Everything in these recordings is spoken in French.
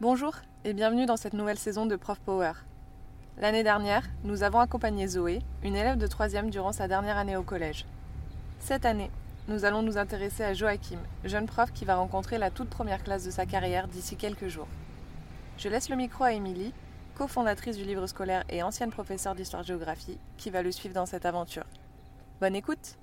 Bonjour et bienvenue dans cette nouvelle saison de Prof Power. L'année dernière, nous avons accompagné Zoé, une élève de 3 durant sa dernière année au collège. Cette année, nous allons nous intéresser à Joachim, jeune prof qui va rencontrer la toute première classe de sa carrière d'ici quelques jours. Je laisse le micro à Émilie, cofondatrice du livre scolaire et ancienne professeure d'histoire-géographie, qui va le suivre dans cette aventure. Bonne écoute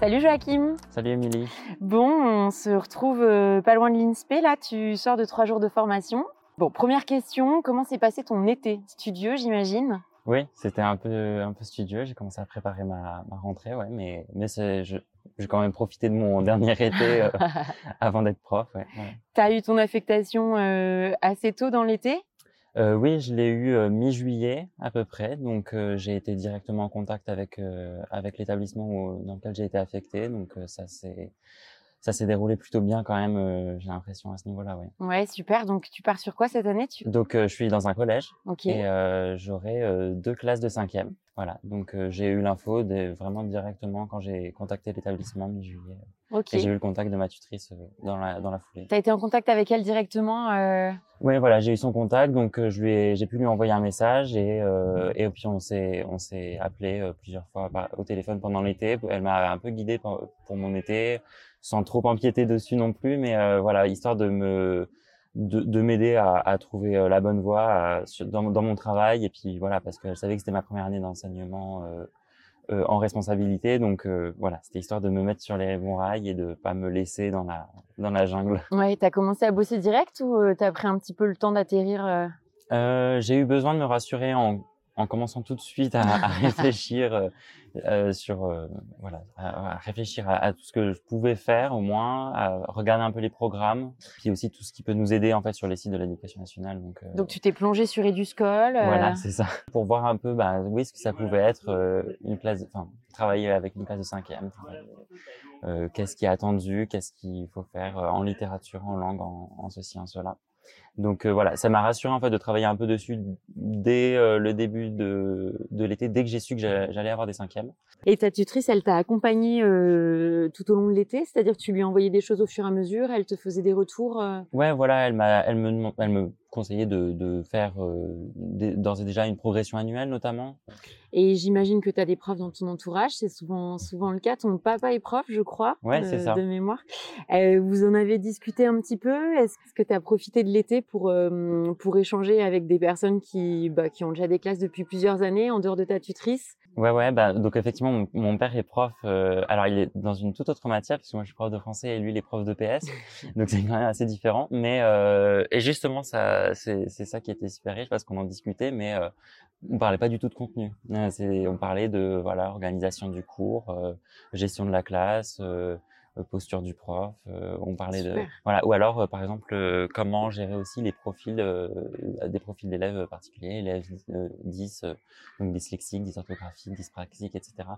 Salut Joachim. Salut Émilie. Bon, on se retrouve euh, pas loin de l'INSPE. Là, tu sors de trois jours de formation. Bon, première question, comment s'est passé ton été? Studieux, j'imagine Oui, c'était un peu, un peu studieux. J'ai commencé à préparer ma, ma rentrée, ouais, mais, mais j'ai quand même profité de mon dernier été euh, avant d'être prof. Ouais, Tu as eu ton affectation euh, assez tôt dans l'été? Euh, oui, je l'ai eu euh, mi-juillet à peu près, donc euh, j'ai été directement en contact avec avec l'établissement dans lequel j'ai été affecté, donc ça c'est ça s'est déroulé plutôt bien quand même, euh, j'ai l'impression à ce niveau-là, ouais. Ouais, super. Donc tu pars sur quoi cette année tu... Donc euh, je suis dans un collège et euh, j'aurai euh, deux classes de cinquième. Voilà. Donc j'ai eu l'info vraiment directement quand j'ai contacté l'établissement mi-juillet. Ok. Et j'ai eu le contact de ma tutrice dans la dans la foulée. T'as été en contact avec elle directement Oui, voilà, j'ai eu son contact, donc je lui ai, j'ai pu lui envoyer un message et et puis on s'est on s'est appelé plusieurs fois au téléphone pendant l'été. Elle m'a un peu guidé pour, pour mon été sans trop empiéter dessus non plus, mais euh, voilà, histoire de me de, de m'aider à, à, trouver euh, la bonne voie dans, dans, mon travail. Et puis voilà parce qu'elle savait que c'était ma première année d'enseignement euh, euh, en responsabilité. Donc voilà c'était histoire de me mettre sur les bons rails et de pas me laisser dans la dans la jungle. Ouais, t'as commencé à bosser direct ou t'as pris un petit peu le temps d'atterrir J'ai eu besoin de me rassurer en en commençant tout de suite à, à réfléchir euh, euh sur euh, voilà à, réfléchir à, tout ce que je pouvais faire au moins à regarder un peu les programmes puis aussi tout ce qui peut nous aider en fait sur les sites de l'éducation nationale donc euh, donc tu t'es plongé sur Eduscol voilà c'est ça. Pour voir un peu bah oui ce que ça pouvait être une classe enfin travailler avec une classe de cinquième qu'est-ce qui est attendu qu'est-ce qu'il faut faire en littérature en langue en, en ceci en cela donc euh, voilà, ça m'a rassuré en fait de travailler un peu dessus dès euh, le début de, de l'été, dès que j'ai su que j'allais avoir des cinquièmes. Et ta tutrice, elle t'a accompagné euh, tout au long de l'été, c'est-à-dire que tu lui envoyais des choses au fur et à mesure, elle te faisait des retours. Ouais, voilà, elle m'a, elle me, elle me conseillait de, de faire d'ores et déjà une progression annuelle notamment. Et j'imagine que tu as des profs dans ton entourage, c'est souvent souvent le cas. Ton papa est prof, je crois, ouais, de, de mémoire. vous en avez discuté un petit peu? Est-ce que tu as profité de l'été pour euh, pour échanger avec des personnes qui bah, qui ont déjà des classes depuis plusieurs années en dehors de ta tutrice. Ouais ouais bah donc effectivement mon, père est prof euh, alors il est dans une toute autre matière parce que moi je suis prof de français et lui il est prof de PS donc c'est quand même assez différent mais euh, et justement ça c'est c'est ça qui était super riche parce qu'on en discutait mais euh, on parlait pas du tout de contenu. C'est on parlait de voilà organisation du cours gestion de la classe euh, posture du prof. Euh, on parlait de voilà ou alors euh, par exemple comment gérer aussi les profils des profils d'élèves particuliers, élèves 10 donc dyslexiques, dysorthographiques, dyspraxiques, etc.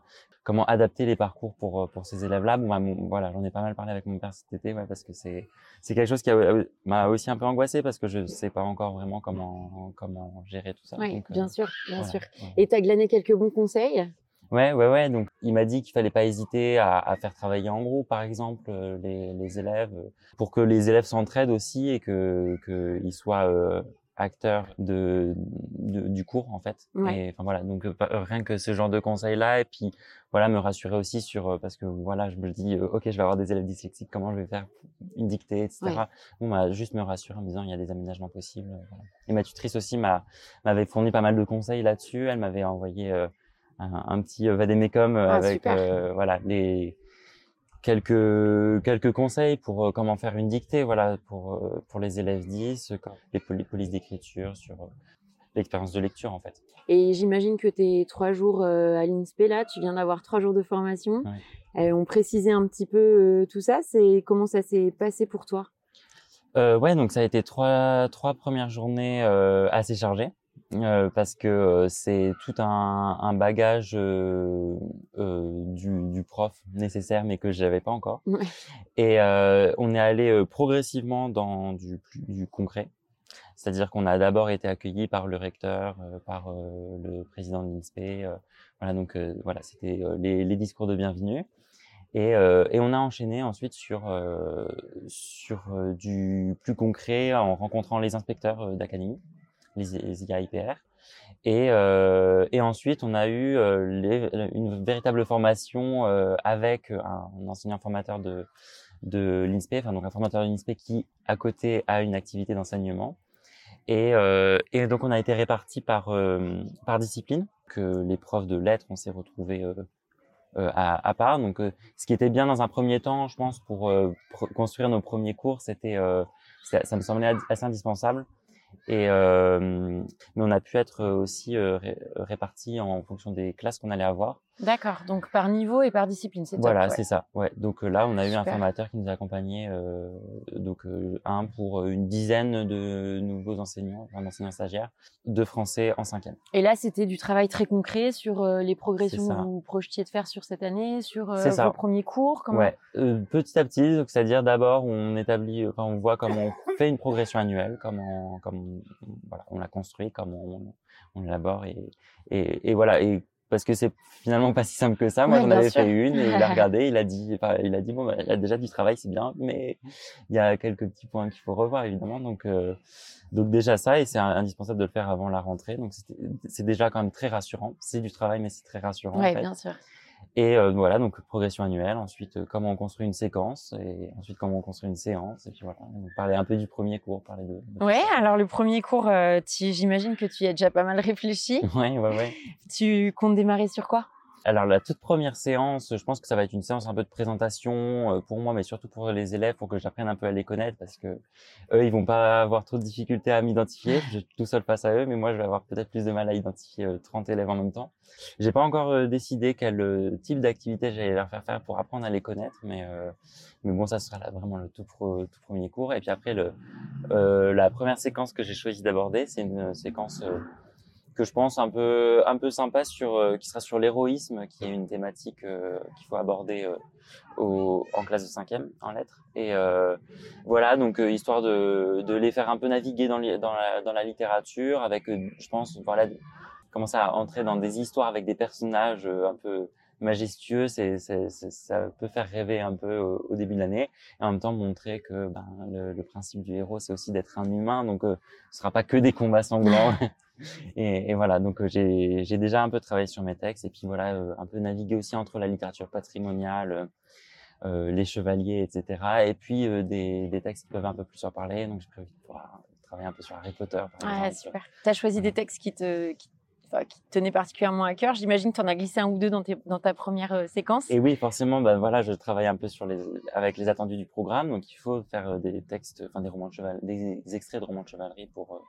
Comment adapter les parcours pour pour ces élèves-là? Bon, bah, voilà, j'en ai pas mal parlé avec mon père cet été, ouais, parce que c'est c'est quelque chose qui m'a aussi un peu angoissé parce que je sais pas encore vraiment comment comment gérer tout ça. Oui, bien sûr, bien sûr. Et tu as glané quelques bons conseils? Ouais, ouais, ouais. Donc, il m'a dit qu'il fallait pas hésiter à, à, faire travailler en groupe, par exemple, euh, les, les élèves, pour que les élèves s'entraident aussi et que qu'ils soient euh, acteurs de, de, du cours en fait. Et, enfin voilà, donc euh, rien que ce genre de conseils là et puis voilà me rassurer aussi sur parce que voilà je me dis ok je vais avoir des élèves dyslexiques comment je vais faire une dictée etc. Bon bah juste me rassurer en me disant il y a des aménagements possibles. Voilà. Et ma tutrice aussi m'a m'avait fourni pas mal de conseils là-dessus. Elle m'avait envoyé un, petit euh, vadémécom euh, ah, avec euh, voilà les quelques quelques conseils pour comment faire une dictée voilà pour pour les élèves 10 les, les polices d'écriture sur l'expérience de lecture en fait. Et j'imagine que tes trois jours à l'INSPE là, tu viens d'avoir trois jours de formation. on précisait un petit peu tout ça. C'est comment ça s'est passé pour toi? Euh, Ouais, donc ça a été trois trois premières journées assez chargées. Euh, parce que euh, c'est tout un, un bagage euh, euh du, du, prof nécessaire, mais que j'avais pas encore. Et on est allé progressivement dans du, du concret. C'est-à-dire qu'on a d'abord été accueilli par le recteur, par le président de l'INSPE. voilà, donc voilà, c'était les, les, discours de bienvenue. Et, et, on a enchaîné ensuite sur, sur du plus concret en rencontrant les inspecteurs d'académie, les, les IAIPR. Et, et, ensuite, on a eu les, une véritable formation avec un, enseignant formateur de, de l'INSPE, enfin donc un formateur de l'INSPE qui à côté a une activité d'enseignement. Et, euh, donc on a été répartis par euh, par discipline. Que les profs de lettres, on s'est retrouvés euh, euh à, à, part. Donc ce qui était bien dans un premier temps, je pense, pour, construire nos premiers cours, c'était ça, ça me semblait assez indispensable et euh, mais on a pu être aussi euh, répartis en fonction des classes qu'on allait avoir. D'accord, donc par niveau et par discipline, c'est Voilà, c'est ça. Ouais. Donc euh, là, on a eu un formateur qui nous a accompagnés, euh, donc euh, un pour une dizaine de nouveaux enseignants, enfin enseignants stagiaires, de français en cinquième. Et là, c'était du travail très concret sur les progressions que vous projetiez de faire sur cette année, sur vos premiers cours. Comment... Ouais, petit à petit, c'est-à-dire d'abord on établit, enfin on voit comment on fait une progression annuelle, comment, comment voilà, on la construit, comment on, on l'élabore et, et, et voilà et parce que c'est finalement pas si simple que ça. Moi, j'en avais fait une et il a regardé, il a dit, enfin, il a dit bon, bah, il a déjà du travail, c'est bien, mais il y a quelques petits points qu'il faut revoir évidemment. Donc, euh, donc déjà ça et c'est indispensable de le faire avant la rentrée. Donc c'est déjà quand même très rassurant. C'est du travail, mais c'est très rassurant. Oui, en fait. bien sûr. Et euh, voilà, donc progression annuelle. Ensuite, euh, comment on construit une séquence et ensuite comment on construit une séance. Et puis voilà, on parlait un peu du premier cours, parler de. de ouais, alors le premier cours, euh, j'imagine que tu y as déjà pas mal réfléchi. Ouais, ouais, ouais. tu comptes démarrer sur quoi? Alors la toute première séance, je pense que ça va être une séance un peu de présentation euh, pour moi, mais surtout pour les élèves, pour que j'apprenne un peu à les connaître, parce que eux, ils vont pas avoir trop de difficultés à m'identifier. Je tout seul face à eux, mais moi, je vais avoir peut-être plus de mal à identifier 30 euh, élèves en même temps. J'ai pas encore euh, décidé quel type d'activité j'allais leur faire faire pour apprendre à les connaître, mais mais bon, ça sera là vraiment le tout, tout premier cours. Et puis après, le la première séquence que j'ai choisi d'aborder, c'est une séquence que je pense un peu un peu sympa sur euh, qui sera sur l'héroïsme qui est une thématique euh, qu'il faut aborder euh, au, en classe de cinquième en lettres. Et voilà donc histoire de, de les faire un peu naviguer dans, dans, la, dans la littérature avec je pense voilà commencer à entrer dans des histoires avec des personnages un peu majestueux, c'est, ça peut faire rêver un peu au, début de l'année, et en même temps montrer que ben, le, le principe du héros, c'est aussi d'être un humain, donc euh, ce sera pas que des combats sanglants. et, et, voilà, donc euh, j'ai, déjà un peu travaillé sur mes textes, et puis voilà, euh, un peu naviguer aussi entre la littérature patrimoniale, euh, les chevaliers, etc., et puis des, des, textes qui peuvent un peu plus en parler, donc j'ai prévu de pouvoir travailler un peu sur Harry Potter. Par ah, super. Tu as choisi des textes qui te, qui qui te tenait particulièrement à cœur. J'imagine que tu en as glissé un ou deux dans, tes, dans ta première euh, séquence. Et oui, forcément, ben voilà, je travaille un peu sur les, avec les attendus du programme. Donc, il faut faire euh, des textes, enfin, des romans de cheval, des, extraits de romans de chevalerie pour,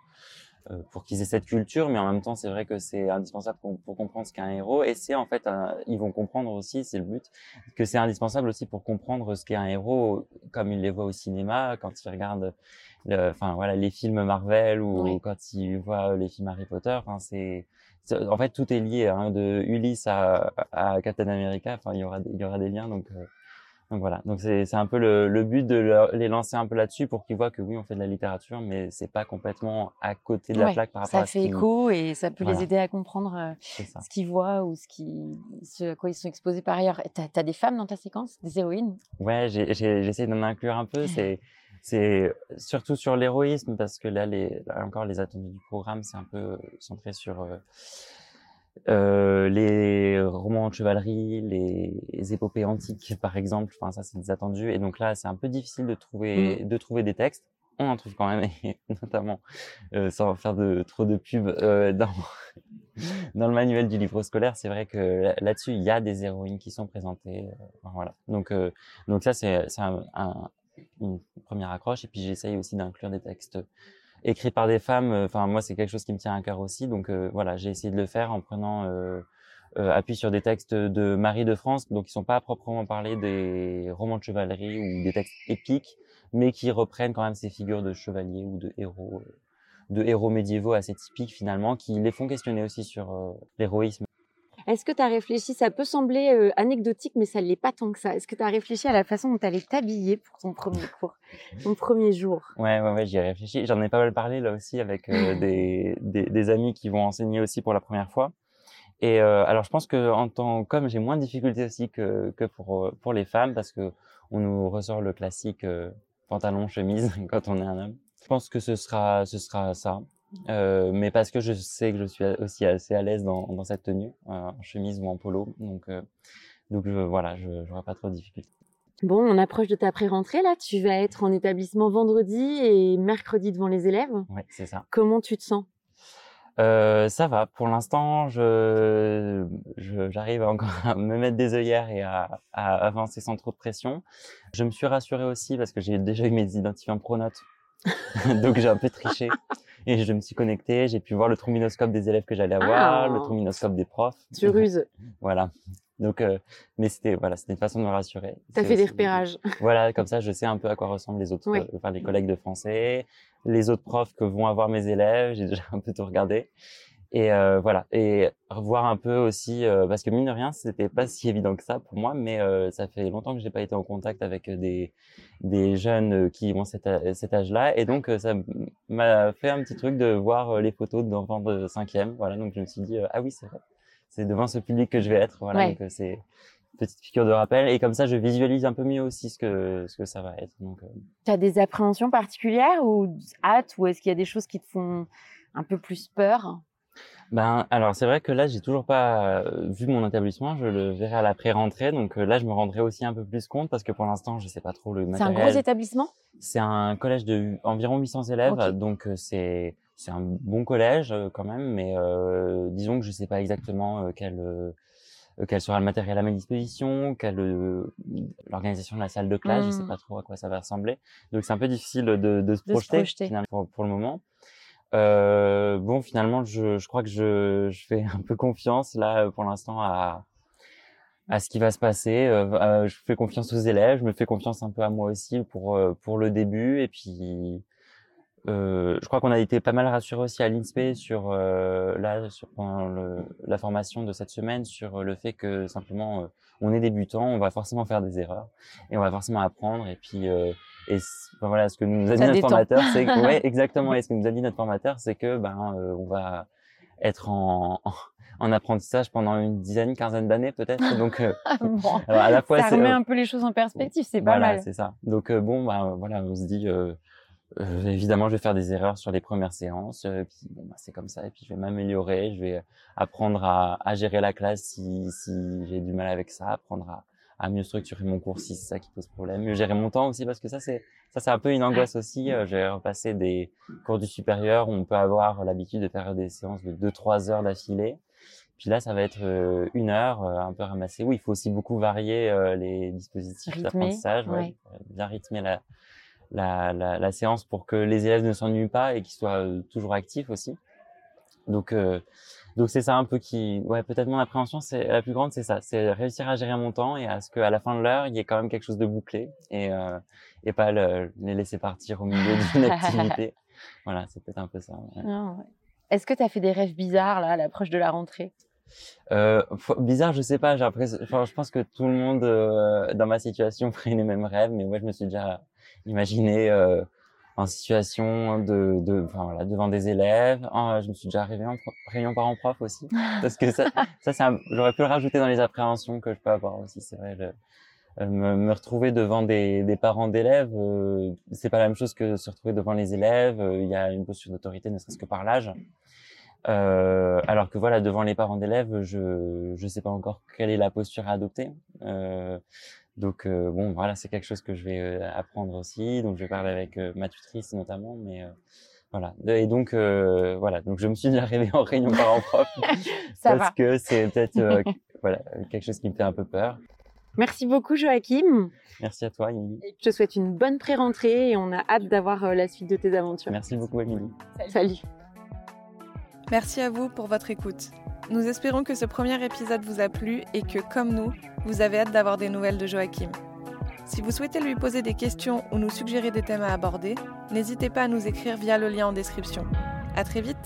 euh, pour qu'ils aient cette culture. Mais en même temps, c'est vrai que c'est indispensable pour, comprendre ce qu'est un héros. Et c'est en fait, ils vont comprendre aussi, c'est le but, que c'est indispensable aussi pour comprendre ce qu'est un héros, comme ils les voient au cinéma, quand ils regardent enfin voilà les films Marvel ou quand ils voient les films Harry Potter enfin c'est en fait, tout est lié, hein, de Ulysse à, à Captain America. Enfin, il y aura, il y aura des liens. Donc, euh, donc voilà. Donc c'est, c'est un peu le, le but de les lancer un peu là-dessus pour qu'ils voient que oui, on fait de la littérature, mais c'est pas complètement à côté de la plaque par rapport à. Ça fait écho et ça peut les aider à comprendre euh, ce qu'ils voient ou ce qui, ce à quoi ils sont exposés par ailleurs. T'as, as des femmes dans ta séquence, des héroïnes? Ouais, j'ai, j'ai, j'essaie d'en inclure un peu. C'est c'est surtout sur l'héroïsme parce que là, les, encore les attendus du programme, c'est un peu centré sur euh, euh, les romans de chevalerie, les, épopées antiques, par exemple. Enfin, ça, c'est des attendus. Et donc là, c'est un peu difficile de trouver, mmh. de trouver des textes. On en trouve quand même, et notamment, euh, sans faire de trop de pub, euh, dans, dans le manuel du livre scolaire, c'est vrai que là-dessus, il y a des héroïnes qui sont présentées. Euh, voilà. Donc, euh, donc ça, c'est un, un, une première accroche. Et puis j'essaye aussi d'inclure des textes écrits par des femmes. Enfin, moi, c'est quelque chose qui me tient à cœur aussi. Donc euh, voilà, j'ai essayé de le faire en prenant euh, euh, appui sur des textes de Marie de France, donc qui sont pas à proprement parler des romans de chevalerie ou des textes épiques, mais qui reprennent quand même ces figures de chevaliers ou de héros, de héros médiévaux assez typiques finalement, qui les font questionner aussi sur l'héroïsme Est-ce que tu as réfléchi, ça peut sembler euh, anecdotique, mais ça ne l'est pas tant que ça. Est-ce que tu as réfléchi à la façon dont tu allais t'habiller pour ton premier cours, ton premier jour? Ouais, ouais, ouais, j'y ai réfléchi. J'en ai pas mal parlé là aussi avec euh, des, des, des, amis qui vont enseigner aussi pour la première fois. Et euh, alors, je pense que en tant qu'homme, j'ai moins de difficultés aussi que, que pour, pour les femmes parce que on nous ressort le classique pantalon, chemise quand on est un homme. Je pense que ce sera, ce sera ça. Euh, mais parce que je sais que je suis aussi assez à l'aise dans, dans, cette tenue, euh, en chemise ou en polo. Donc, euh, donc je, voilà, je n'aurai pas trop de difficultés. Bon, on approche de ta pré-rentrée là. Tu vas être en établissement vendredi et mercredi devant les élèves. Oui, c'est ça. Comment tu te sens? Ça va. Pour l'instant, je, j'arrive encore à me mettre des œillères et à, à, avancer sans trop de pression. Je me suis rassuré aussi parce que j'ai déjà eu mes identifiants pronotes. Donc j'ai un peu triché. Et je me suis connecté, j'ai pu voir le trombinoscope des élèves que j'allais avoir, le ah. trombinoscope des profs. Tu ruses. voilà. Donc, euh, mais c'était voilà, c'était une façon de me rassurer. T'as fait des repérages. Voilà, comme ça, je sais un peu à quoi ressemblent les autres, euh, enfin les collègues de français, les autres profs que vont avoir mes élèves. J'ai déjà un peu tout regardé. Et euh, voilà, et revoir un peu aussi, euh, parce que mine de rien, c'était pas si évident que ça pour moi, mais euh, ça fait longtemps que j'ai pas été en contact avec des des jeunes qui ont cet, cet âge-là, et donc ça m'a fait un petit truc de voir les photos d'enfants de cinquième, voilà, donc je me suis dit ah oui c'est vrai, c'est devant ce public que je vais être, voilà, donc c'est petite figure de rappel, et comme ça je visualise un peu mieux aussi ce que ce que ça va être. Donc, tu as des appréhensions particulières ou hâte, ou est-ce qu'il y a des choses qui te font un peu plus peur? Ben, alors c'est vrai que là, j'ai toujours pas euh, vu mon établissement. Je le verrai à la pré-rentrée, donc euh, là, je me rendrai aussi un peu plus compte parce que pour l'instant, je sais pas trop le matériel. C'est un gros établissement? C'est un collège de environ 800 élèves, donc euh, c'est c'est un bon collège quand même, mais disons que je sais pas exactement quel quel sera le matériel à ma disposition, quelle l'organisation de la salle de classe, je sais mmh. pas trop à quoi ça va ressembler. Donc c'est un peu difficile de, de se projeter, pour, pour, le moment. Euh, bon, finalement, je, je crois que je, je, fais un peu confiance là pour l'instant à, à ce qui va se passer. Euh, je fais confiance aux élèves, je me fais confiance un peu à moi aussi pour euh, pour le début et puis euh, je crois qu'on a été pas mal rassurés aussi à l'INSPE sur euh, là sur le, la formation de cette semaine sur le fait que simplement on est débutant, on va forcément faire des erreurs et on va forcément apprendre et puis et voilà, ce que nous a dit notre formateur, c'est que, ouais, exactement. Et ce que nous a dit notre formateur, c'est que ben euh, on va être en, en, apprentissage pendant une dizaine, quinzaine d'années peut-être. Donc euh, alors, à la fois, ça remet un peu les choses en perspective, c'est pas voilà, mal. c'est ça. Donc euh, bon, ben voilà, on se dit. évidemment, je vais faire des erreurs sur les premières séances. puis bon, bah, c'est comme ça. Et puis je vais m'améliorer. Je vais apprendre à, à, gérer la classe si, si j'ai du mal avec ça, apprendre à, à mieux structurer mon cours si c'est ça qui pose problème, mieux gérer mon temps aussi parce que ça c'est ça c'est un peu une angoisse aussi. Euh, j'ai repassé des cours du supérieur où on peut avoir l'habitude de faire des séances de 2-3 heures d'affilée. Puis là, ça va être euh, une heure, euh, un peu ramassé. Oui, il faut aussi beaucoup varier les dispositifs d'apprentissage, ouais, bien rythmer la, la, la, la, séance pour que les élèves ne s'ennuient pas et qu'ils soient toujours actifs aussi. Donc, donc c'est ça un peu qui, ouais, peut-être mon appréhension, c'est la plus grande, c'est ça, c'est réussir à gérer mon temps et à ce qu'à la fin de l'heure, il y ait quand même quelque chose de bouclé et euh, et pas le, les laisser partir au milieu d'une activité. voilà, c'est peut-être un peu ça. Est-ce que tu as fait des rêves bizarres là à l'approche de la rentrée? Euh, bizarre, je sais pas. J'ai enfin, je pense que tout le monde euh, dans ma situation ferait les mêmes rêves, mais moi, je me suis déjà imaginé euh, en situation de, de enfin voilà, devant des élèves. Oh, je me suis déjà arrivé en réunion parents-prof aussi, parce que ça, ça c'est j'aurais pu le rajouter dans les appréhensions que je peux avoir aussi. C'est vrai, euh, me, me, retrouver devant des, des parents d'élèves, euh, c'est pas la même chose que se retrouver devant les élèves. Euh, il y a une posture d'autorité, ne serait-ce que par l'âge. Euh, alors que voilà, devant les parents d'élèves, je je sais pas encore quelle est la posture à adopter. Euh, donc euh, bon, voilà, c'est quelque chose que je vais euh, apprendre aussi. Donc je vais parler avec euh, ma tutrice notamment, mais voilà. Et donc voilà, donc je me suis déjà rêvé en réunion parents-prof parce que c'est peut-être voilà quelque chose qui me fait un peu peur. Merci beaucoup Joachim. Merci à toi Émilie. Je te souhaite une bonne pré-rentrée et on a hâte d'avoir la suite de tes aventures. Merci beaucoup Émilie. Salut. Merci à vous pour votre écoute. Nous espérons que ce premier épisode vous a plu et que, comme nous, vous avez hâte d'avoir des nouvelles de Joachim. Si vous souhaitez lui poser des questions ou nous suggérer des thèmes à aborder, n'hésitez pas à nous écrire via le lien en description. À très vite!